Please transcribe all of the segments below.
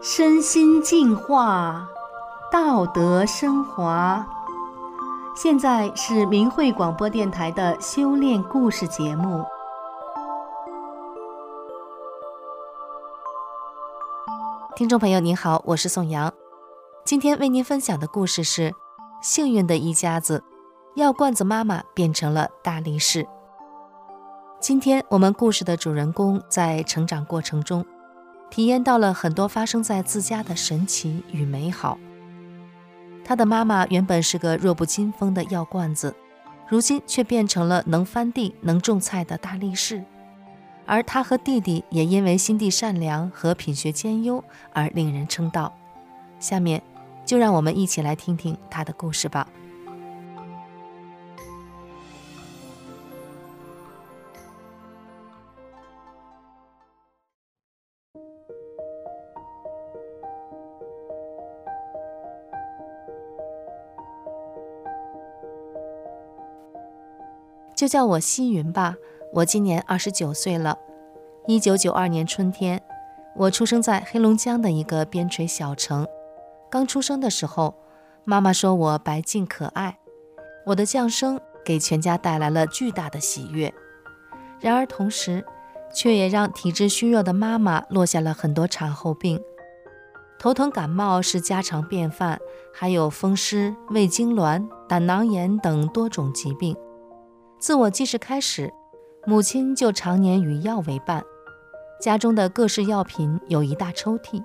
身心净化，道德升华。现在是明慧广播电台的修炼故事节目。听众朋友您好，我是宋阳，今天为您分享的故事是：幸运的一家子，药罐子妈妈变成了大力士。今天我们故事的主人公在成长过程中，体验到了很多发生在自家的神奇与美好。他的妈妈原本是个弱不禁风的药罐子，如今却变成了能翻地、能种菜的大力士。而他和弟弟也因为心地善良和品学兼优而令人称道。下面就让我们一起来听听他的故事吧。就叫我西云吧。我今年二十九岁了。一九九二年春天，我出生在黑龙江的一个边陲小城。刚出生的时候，妈妈说我白净可爱。我的降生给全家带来了巨大的喜悦。然而同时，却也让体质虚弱的妈妈落下了很多产后病。头疼感冒是家常便饭，还有风湿、胃痉挛、胆囊炎等多种疾病。自我记事开始，母亲就常年与药为伴，家中的各式药品有一大抽屉。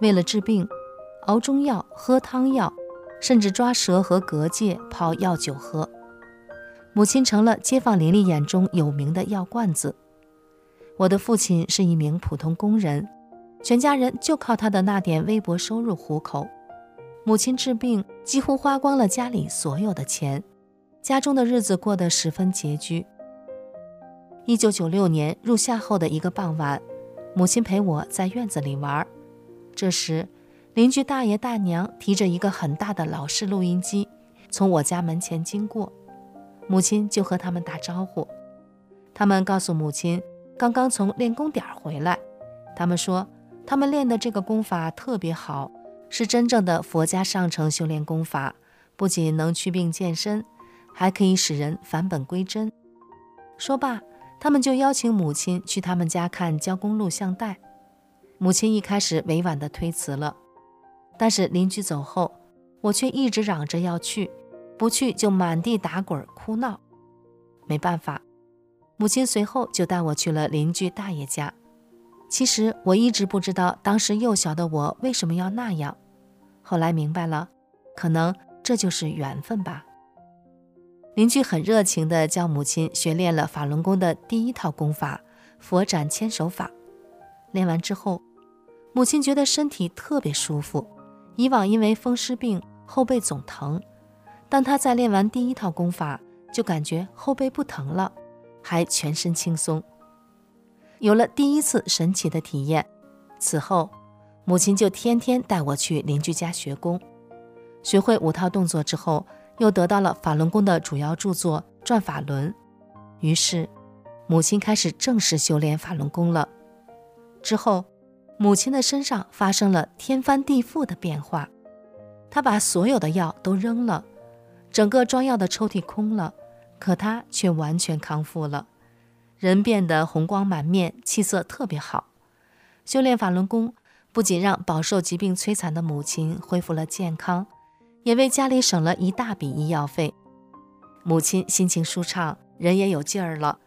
为了治病，熬中药、喝汤药，甚至抓蛇和蛤蚧泡药酒喝。母亲成了街坊邻里眼中有名的药罐子。我的父亲是一名普通工人，全家人就靠他的那点微薄收入糊口。母亲治病几乎花光了家里所有的钱。家中的日子过得十分拮据。一九九六年入夏后的一个傍晚，母亲陪我在院子里玩。这时，邻居大爷大娘提着一个很大的老式录音机从我家门前经过，母亲就和他们打招呼。他们告诉母亲，刚刚从练功点回来。他们说，他们练的这个功法特别好，是真正的佛家上乘修炼功法，不仅能祛病健身。还可以使人返本归真。说罢，他们就邀请母亲去他们家看交工录像带。母亲一开始委婉地推辞了，但是邻居走后，我却一直嚷着要去，不去就满地打滚哭闹。没办法，母亲随后就带我去了邻居大爷家。其实我一直不知道，当时幼小的我为什么要那样。后来明白了，可能这就是缘分吧。邻居很热情地教母亲学练了法轮功的第一套功法——佛斩千手法。练完之后，母亲觉得身体特别舒服。以往因为风湿病后背总疼，但她在练完第一套功法，就感觉后背不疼了，还全身轻松。有了第一次神奇的体验，此后母亲就天天带我去邻居家学功。学会五套动作之后，又得到了法轮功的主要著作《转法轮》，于是母亲开始正式修炼法轮功了。之后，母亲的身上发生了天翻地覆的变化，她把所有的药都扔了，整个装药的抽屉空了，可她却完全康复了，人变得红光满面，气色特别好。修炼法轮功不仅让饱受疾病摧残的母亲恢复了健康。也为家里省了一大笔医药费，母亲心情舒畅，人也有劲儿了。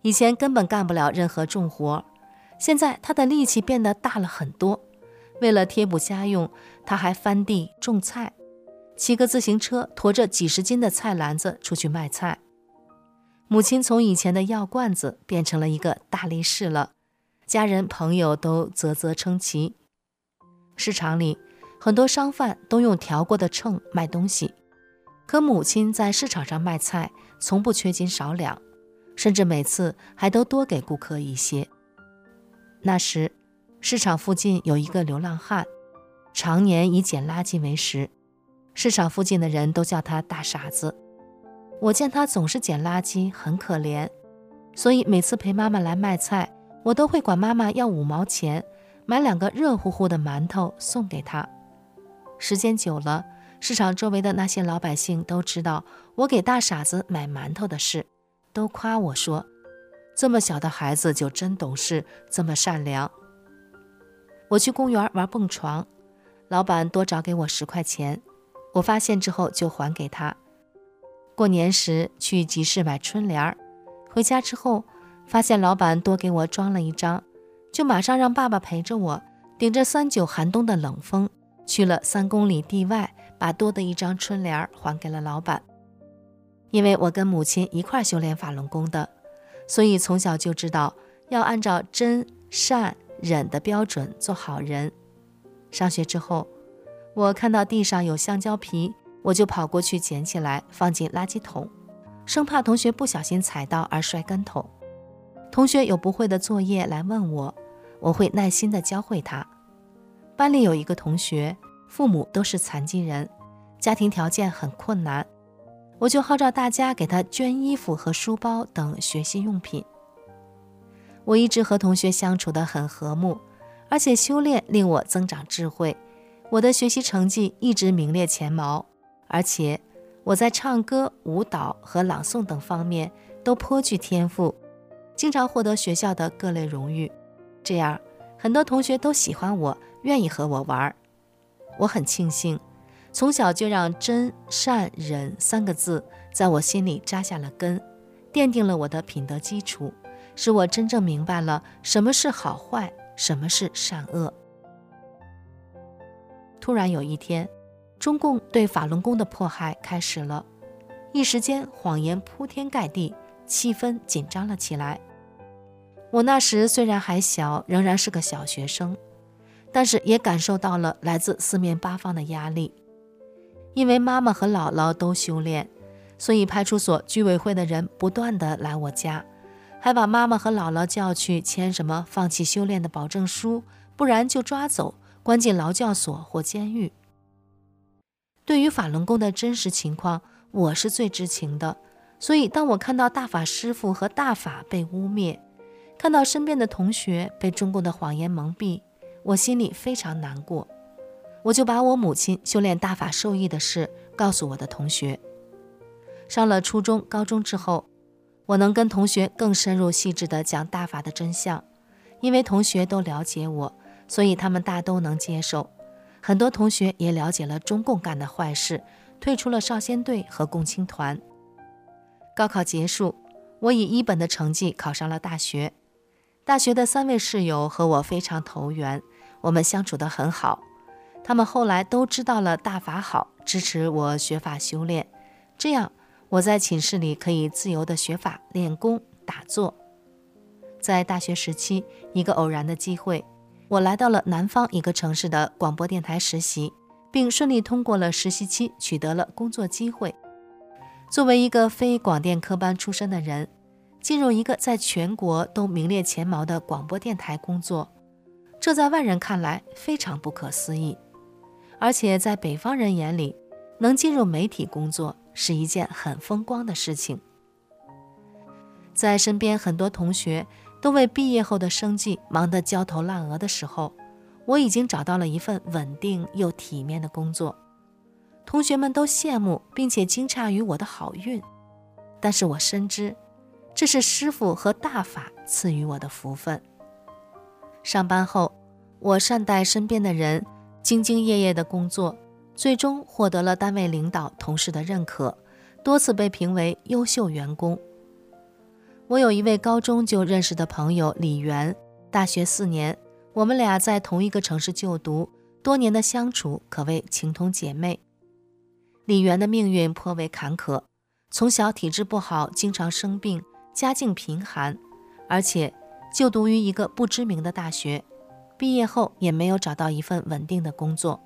以前根本干不了任何重活，现在她的力气变得大了很多。为了贴补家用，她还翻地种菜，骑个自行车驮着几十斤的菜篮子出去卖菜。母亲从以前的药罐子变成了一个大力士了，家人朋友都啧啧称奇。市场里。很多商贩都用调过的秤卖东西，可母亲在市场上卖菜，从不缺斤少两，甚至每次还都多给顾客一些。那时，市场附近有一个流浪汉，常年以捡垃圾为食，市场附近的人都叫他大傻子。我见他总是捡垃圾，很可怜，所以每次陪妈妈来卖菜，我都会管妈妈要五毛钱，买两个热乎乎的馒头送给她。时间久了，市场周围的那些老百姓都知道我给大傻子买馒头的事，都夸我说：“这么小的孩子就真懂事，这么善良。”我去公园玩蹦床，老板多找给我十块钱，我发现之后就还给他。过年时去集市买春联儿，回家之后发现老板多给我装了一张，就马上让爸爸陪着我，顶着三九寒冬的冷风，去了三公里地外，把多的一张春联还给了老板。因为我跟母亲一块修炼法轮功的，所以从小就知道要按照真善忍的标准做好人。上学之后，我看到地上有香蕉皮，我就跑过去捡起来放进垃圾桶，生怕同学不小心踩到而摔跟头。同学有不会的作业来问我，我会耐心的教会他。班里有一个同学，父母都是残疾人，家庭条件很困难，我就号召大家给他捐衣服和书包等学习用品。我一直和同学相处得很和睦，而且修炼令我增长智慧，我的学习成绩一直名列前茅，而且我在唱歌、舞蹈和朗诵等方面都颇具天赋，经常获得学校的各类荣誉。这样，很多同学都喜欢我，愿意和我玩。我很庆幸，从小就让真善忍三个字在我心里扎下了根，奠定了我的品德基础。使我真正明白了什么是好坏，什么是善恶。突然有一天，中共对法轮功的迫害开始了，一时间谎言铺天盖地，气氛紧张了起来。我那时虽然还小，仍然是个小学生，但是也感受到了来自四面八方的压力。因为妈妈和姥姥都修炼，所以派出所、居委会的人不断地来我家。还把妈妈和姥姥叫去签什么放弃修炼的保证书，不然就抓走，关进劳教所或监狱。对于法轮功的真实情况，我是最知情的，所以当我看到大法师父和大法被污蔑，看到身边的同学被中共的谎言蒙蔽，我心里非常难过。我就把我母亲修炼大法受益的事告诉我的同学。上了初中、高中之后，我能跟同学更深入细致地讲大法的真相，因为同学都了解我，所以他们大都能接受。很多同学也了解了中共干的坏事，退出了少先队和共青团。高考结束，我以一本的成绩考上了大学。大学的三位室友和我非常投缘，我们相处得很好。他们后来都知道了大法好，支持我学法修炼，这样。我在寝室里可以自由地学法、练功、打坐。在大学时期，一个偶然的机会，我来到了南方一个城市的广播电台实习，并顺利通过了实习期，取得了工作机会。作为一个非广电科班出身的人，进入一个在全国都名列前茅的广播电台工作，这在外人看来非常不可思议，而且在北方人眼里，能进入媒体工作，是一件很风光的事情。在身边很多同学都为毕业后的生计忙得焦头烂额的时候，我已经找到了一份稳定又体面的工作。同学们都羡慕并且惊诧于我的好运，但是我深知这是师傅和大法赐予我的福分。上班后，我善待身边的人，兢兢业业的工作。最终获得了单位领导、同事的认可，多次被评为优秀员工。我有一位高中就认识的朋友李媛，大学四年，我们俩在同一个城市就读，多年的相处可谓情同姐妹。李媛的命运颇为坎坷，从小体质不好，经常生病，家境贫寒，而且就读于一个不知名的大学，毕业后也没有找到一份稳定的工作。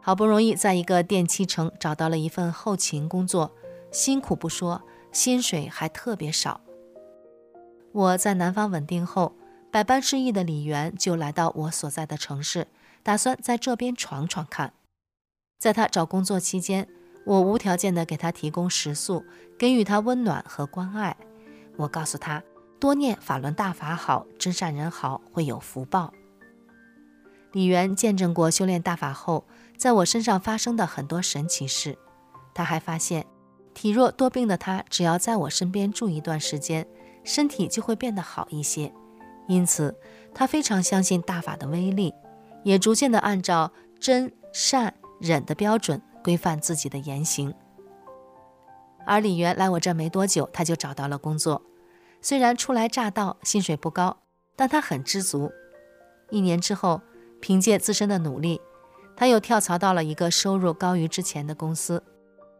好不容易在一个电器城找到了一份后勤工作，辛苦不说，薪水还特别少。我在南方稳定后，百般失意的李媛就来到我所在的城市，打算在这边闯闯看。在他找工作期间，我无条件的给他提供食宿，给予他温暖和关爱。我告诉他，多念法轮大法好，真善人好，会有福报。李元见证过修炼大法后，在我身上发生的很多神奇事。他还发现，体弱多病的他，只要在我身边住一段时间，身体就会变得好一些。因此，他非常相信大法的威力，也逐渐的按照真善忍的标准规范自己的言行。而李元来我这没多久，他就找到了工作，虽然初来乍到，薪水不高，但他很知足。一年之后，凭借自身的努力，他又跳槽到了一个收入高于之前的公司。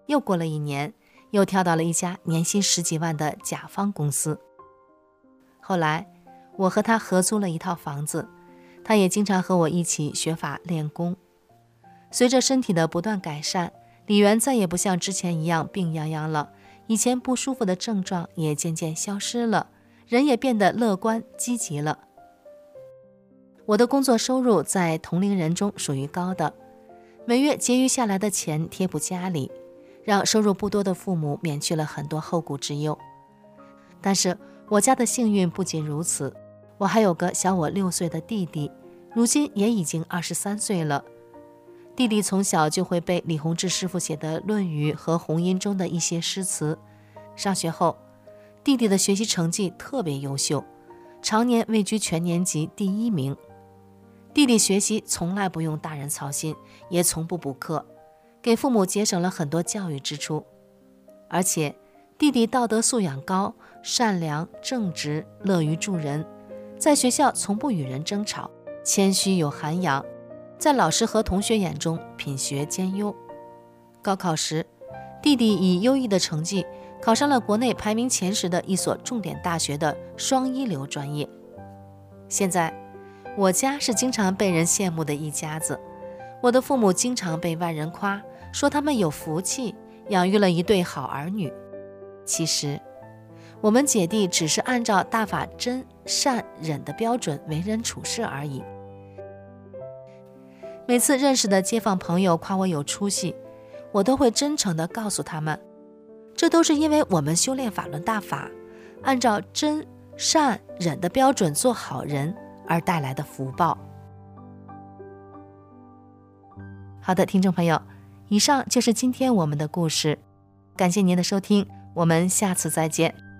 又过了一年，又跳到了一家年薪十几万的甲方公司。后来，我和他合租了一套房子，他也经常和我一起学法练功。随着身体的不断改善，李元再也不像之前一样病怏怏了，以前不舒服的症状也渐渐消失了，人也变得乐观积极了。我的工作收入在同龄人中属于高的，每月结余下来的钱贴补家里，让收入不多的父母免去了很多后顾之忧。但是我家的幸运不仅如此，我还有个小我六岁的弟弟，如今也已经二十三岁了。弟弟从小就会背李洪志师傅写的《论语》和《红音》中的一些诗词。上学后，弟弟的学习成绩特别优秀，常年位居全年级第一名。弟弟学习从来不用大人操心，也从不补课，给父母节省了很多教育支出。而且，弟弟道德素养高，善良正直，乐于助人，在学校从不与人争吵，谦虚有涵养。在老师和同学眼中，品学兼优。高考时，弟弟以优异的成绩考上了国内排名前十的一所重点大学的双一流专业。现在，我家是经常被人羡慕的一家子。我的父母经常被外人夸，说他们有福气，养育了一对好儿女。其实，我们姐弟只是按照大法真善忍的标准为人处事而已。每次认识的街坊朋友夸我有出息，我都会真诚地告诉他们，这都是因为我们修炼法轮大法，按照真善忍的标准做好人而带来的福报。好的，听众朋友，以上就是今天我们的故事，感谢您的收听，我们下次再见。